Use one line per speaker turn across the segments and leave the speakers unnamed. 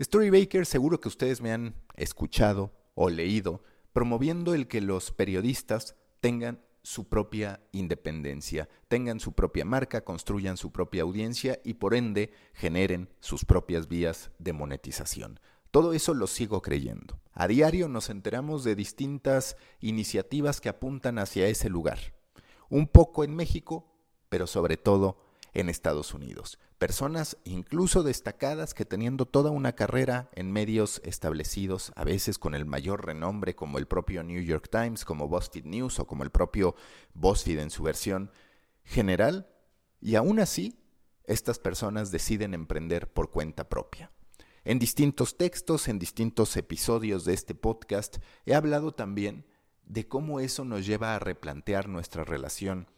Storybaker seguro que ustedes me han escuchado o leído promoviendo el que los periodistas tengan su propia independencia, tengan su propia marca, construyan su propia audiencia y por ende generen sus propias vías de monetización. Todo eso lo sigo creyendo. A diario nos enteramos de distintas iniciativas que apuntan hacia ese lugar. Un poco en México, pero sobre todo en Estados Unidos. Personas incluso destacadas que teniendo toda una carrera en medios establecidos, a veces con el mayor renombre como el propio New York Times, como BuzzFeed News o como el propio BuzzFeed en su versión general, y aún así estas personas deciden emprender por cuenta propia. En distintos textos, en distintos episodios de este podcast, he hablado también de cómo eso nos lleva a replantear nuestra relación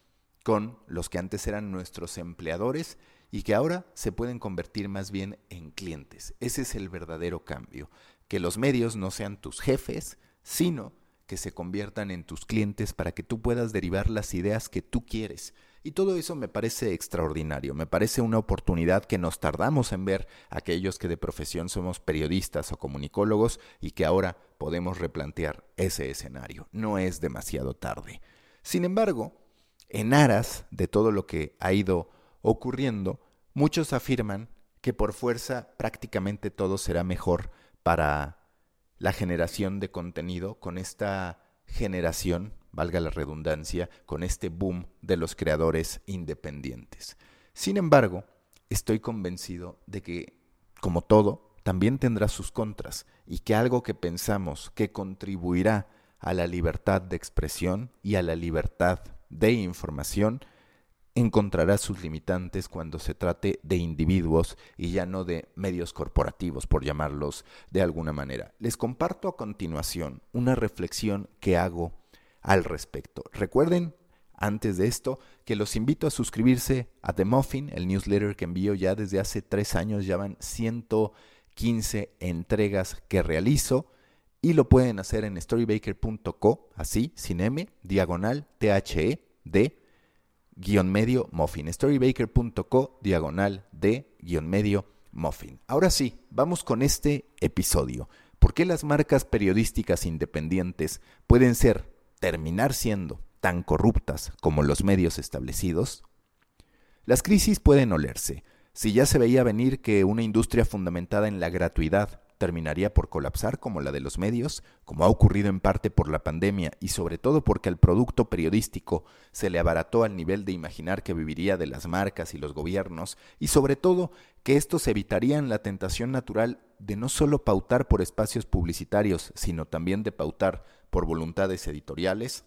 con los que antes eran nuestros empleadores y que ahora se pueden convertir más bien en clientes. Ese es el verdadero cambio, que los medios no sean tus jefes, sino que se conviertan en tus clientes para que tú puedas derivar las ideas que tú quieres. Y todo eso me parece extraordinario, me parece una oportunidad que nos tardamos en ver aquellos que de profesión somos periodistas o comunicólogos y que ahora podemos replantear ese escenario. No es demasiado tarde. Sin embargo, en aras de todo lo que ha ido ocurriendo, muchos afirman que por fuerza prácticamente todo será mejor para la generación de contenido con esta generación, valga la redundancia, con este boom de los creadores independientes. Sin embargo, estoy convencido de que, como todo, también tendrá sus contras y que algo que pensamos que contribuirá a la libertad de expresión y a la libertad de información encontrará sus limitantes cuando se trate de individuos y ya no de medios corporativos, por llamarlos de alguna manera. Les comparto a continuación una reflexión que hago al respecto. Recuerden, antes de esto, que los invito a suscribirse a The Muffin, el newsletter que envío ya desde hace tres años, ya van 115 entregas que realizo y lo pueden hacer en storybaker.co, así, sin M, diagonal, T-H-E, D, guion medio, muffin. storybaker.co, diagonal, D, guion medio, muffin. Ahora sí, vamos con este episodio. ¿Por qué las marcas periodísticas independientes pueden ser, terminar siendo, tan corruptas como los medios establecidos? Las crisis pueden olerse. Si ya se veía venir que una industria fundamentada en la gratuidad terminaría por colapsar como la de los medios, como ha ocurrido en parte por la pandemia y sobre todo porque al producto periodístico se le abarató al nivel de imaginar que viviría de las marcas y los gobiernos, y sobre todo que estos evitarían la tentación natural de no solo pautar por espacios publicitarios, sino también de pautar por voluntades editoriales,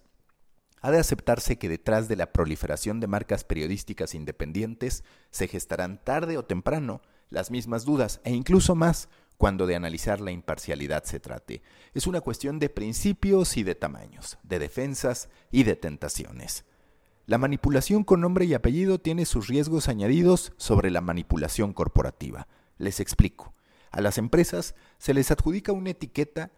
ha de aceptarse que detrás de la proliferación de marcas periodísticas independientes se gestarán tarde o temprano las mismas dudas e incluso más cuando de analizar la imparcialidad se trate. Es una cuestión de principios y de tamaños, de defensas y de tentaciones. La manipulación con nombre y apellido tiene sus riesgos añadidos sobre la manipulación corporativa. Les explico. A las empresas se les adjudica una etiqueta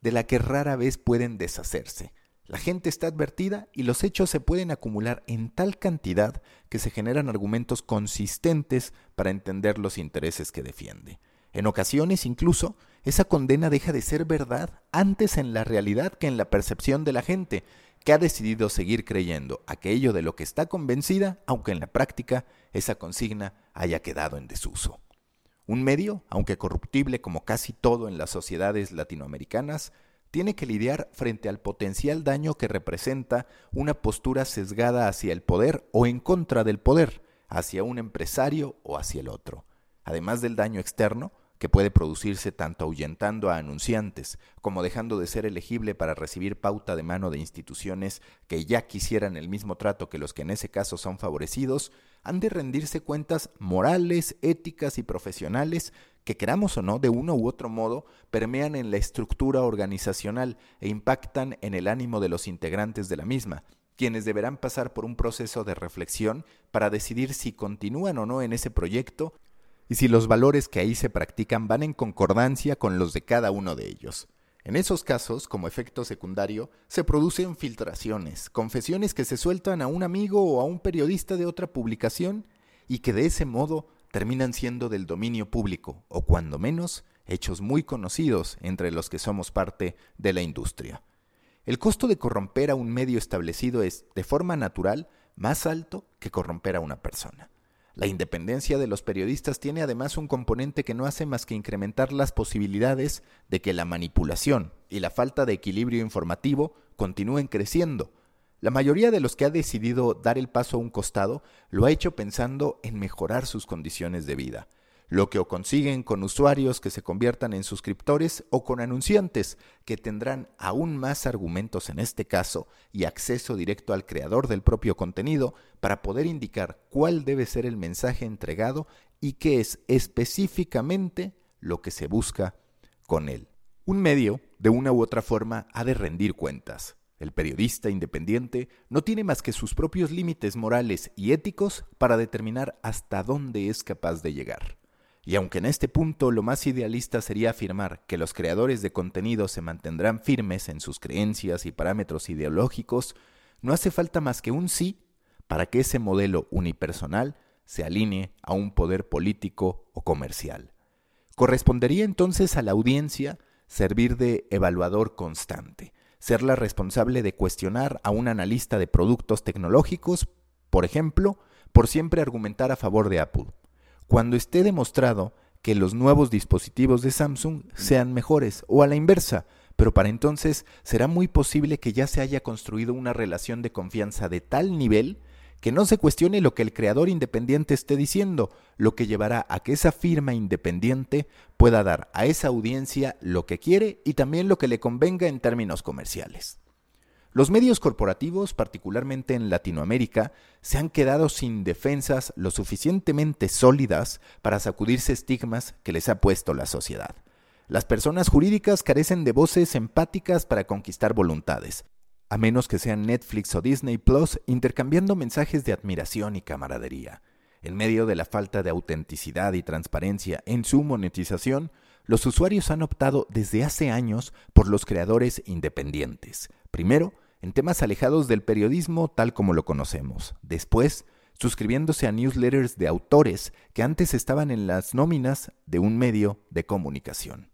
de la que rara vez pueden deshacerse. La gente está advertida y los hechos se pueden acumular en tal cantidad que se generan argumentos consistentes para entender los intereses que defiende. En ocasiones incluso esa condena deja de ser verdad antes en la realidad que en la percepción de la gente, que ha decidido seguir creyendo aquello de lo que está convencida, aunque en la práctica esa consigna haya quedado en desuso. Un medio, aunque corruptible como casi todo en las sociedades latinoamericanas, tiene que lidiar frente al potencial daño que representa una postura sesgada hacia el poder o en contra del poder, hacia un empresario o hacia el otro. Además del daño externo, que puede producirse tanto ahuyentando a anunciantes como dejando de ser elegible para recibir pauta de mano de instituciones que ya quisieran el mismo trato que los que en ese caso son favorecidos, han de rendirse cuentas morales, éticas y profesionales que queramos o no, de uno u otro modo, permean en la estructura organizacional e impactan en el ánimo de los integrantes de la misma, quienes deberán pasar por un proceso de reflexión para decidir si continúan o no en ese proyecto y si los valores que ahí se practican van en concordancia con los de cada uno de ellos. En esos casos, como efecto secundario, se producen filtraciones, confesiones que se sueltan a un amigo o a un periodista de otra publicación y que de ese modo terminan siendo del dominio público o cuando menos hechos muy conocidos entre los que somos parte de la industria. El costo de corromper a un medio establecido es, de forma natural, más alto que corromper a una persona. La independencia de los periodistas tiene además un componente que no hace más que incrementar las posibilidades de que la manipulación y la falta de equilibrio informativo continúen creciendo. La mayoría de los que ha decidido dar el paso a un costado lo ha hecho pensando en mejorar sus condiciones de vida, lo que o consiguen con usuarios que se conviertan en suscriptores o con anunciantes que tendrán aún más argumentos en este caso y acceso directo al creador del propio contenido para poder indicar cuál debe ser el mensaje entregado y qué es específicamente lo que se busca con él. Un medio, de una u otra forma, ha de rendir cuentas. El periodista independiente no tiene más que sus propios límites morales y éticos para determinar hasta dónde es capaz de llegar. Y aunque en este punto lo más idealista sería afirmar que los creadores de contenido se mantendrán firmes en sus creencias y parámetros ideológicos, no hace falta más que un sí para que ese modelo unipersonal se alinee a un poder político o comercial. Correspondería entonces a la audiencia servir de evaluador constante, ser la responsable de cuestionar a un analista de productos tecnológicos, por ejemplo, por siempre argumentar a favor de Apple cuando esté demostrado que los nuevos dispositivos de Samsung sean mejores o a la inversa, pero para entonces será muy posible que ya se haya construido una relación de confianza de tal nivel que no se cuestione lo que el creador independiente esté diciendo, lo que llevará a que esa firma independiente pueda dar a esa audiencia lo que quiere y también lo que le convenga en términos comerciales. Los medios corporativos, particularmente en Latinoamérica, se han quedado sin defensas lo suficientemente sólidas para sacudirse estigmas que les ha puesto la sociedad. Las personas jurídicas carecen de voces empáticas para conquistar voluntades, a menos que sean Netflix o Disney Plus intercambiando mensajes de admiración y camaradería. En medio de la falta de autenticidad y transparencia en su monetización, los usuarios han optado desde hace años por los creadores independientes. Primero, en temas alejados del periodismo tal como lo conocemos. Después, suscribiéndose a newsletters de autores que antes estaban en las nóminas de un medio de comunicación.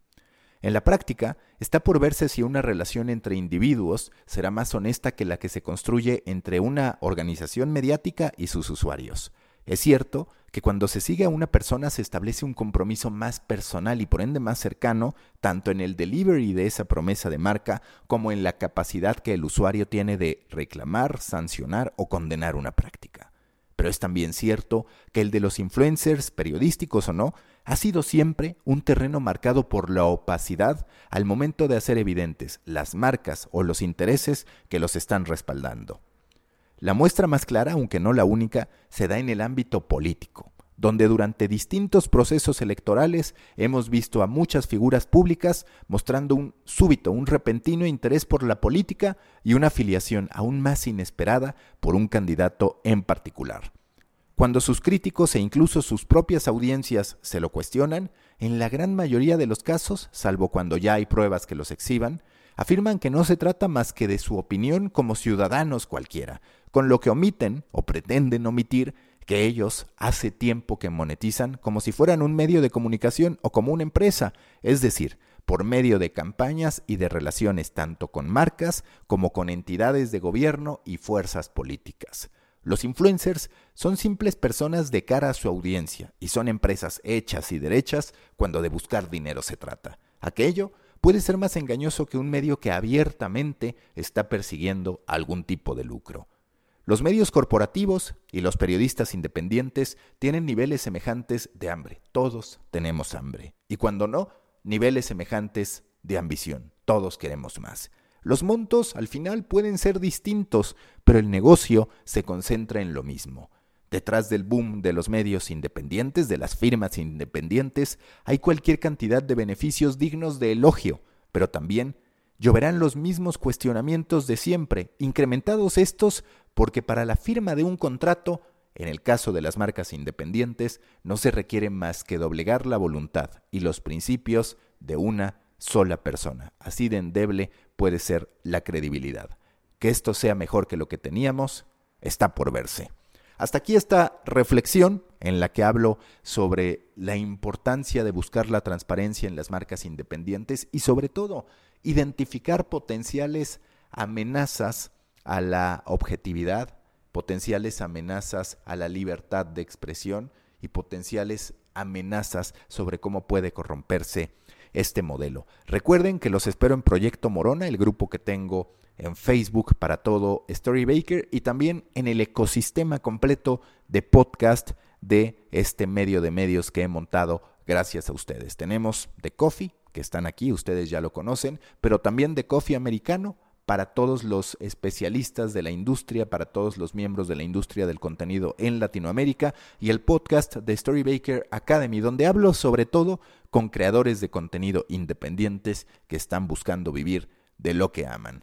En la práctica, está por verse si una relación entre individuos será más honesta que la que se construye entre una organización mediática y sus usuarios. Es cierto que cuando se sigue a una persona se establece un compromiso más personal y por ende más cercano, tanto en el delivery de esa promesa de marca como en la capacidad que el usuario tiene de reclamar, sancionar o condenar una práctica. Pero es también cierto que el de los influencers, periodísticos o no, ha sido siempre un terreno marcado por la opacidad al momento de hacer evidentes las marcas o los intereses que los están respaldando. La muestra más clara, aunque no la única, se da en el ámbito político, donde durante distintos procesos electorales hemos visto a muchas figuras públicas mostrando un súbito, un repentino interés por la política y una afiliación aún más inesperada por un candidato en particular. Cuando sus críticos e incluso sus propias audiencias se lo cuestionan, en la gran mayoría de los casos, salvo cuando ya hay pruebas que los exhiban, afirman que no se trata más que de su opinión como ciudadanos cualquiera, con lo que omiten o pretenden omitir que ellos hace tiempo que monetizan como si fueran un medio de comunicación o como una empresa, es decir, por medio de campañas y de relaciones tanto con marcas como con entidades de gobierno y fuerzas políticas. Los influencers son simples personas de cara a su audiencia y son empresas hechas y derechas cuando de buscar dinero se trata. Aquello puede ser más engañoso que un medio que abiertamente está persiguiendo algún tipo de lucro. Los medios corporativos y los periodistas independientes tienen niveles semejantes de hambre. Todos tenemos hambre. Y cuando no, niveles semejantes de ambición. Todos queremos más. Los montos al final pueden ser distintos, pero el negocio se concentra en lo mismo. Detrás del boom de los medios independientes, de las firmas independientes, hay cualquier cantidad de beneficios dignos de elogio, pero también lloverán los mismos cuestionamientos de siempre, incrementados estos porque para la firma de un contrato, en el caso de las marcas independientes, no se requiere más que doblegar la voluntad y los principios de una sola persona. Así de endeble puede ser la credibilidad. Que esto sea mejor que lo que teníamos está por verse. Hasta aquí esta reflexión en la que hablo sobre la importancia de buscar la transparencia en las marcas independientes y sobre todo identificar potenciales amenazas a la objetividad, potenciales amenazas a la libertad de expresión y potenciales amenazas sobre cómo puede corromperse este modelo. Recuerden que los espero en Proyecto Morona, el grupo que tengo en Facebook para todo Storybaker y también en el ecosistema completo de podcast de este medio de medios que he montado gracias a ustedes. Tenemos The Coffee, que están aquí, ustedes ya lo conocen, pero también The Coffee americano para todos los especialistas de la industria, para todos los miembros de la industria del contenido en Latinoamérica y el podcast de Storybaker Academy, donde hablo sobre todo con creadores de contenido independientes que están buscando vivir de lo que aman.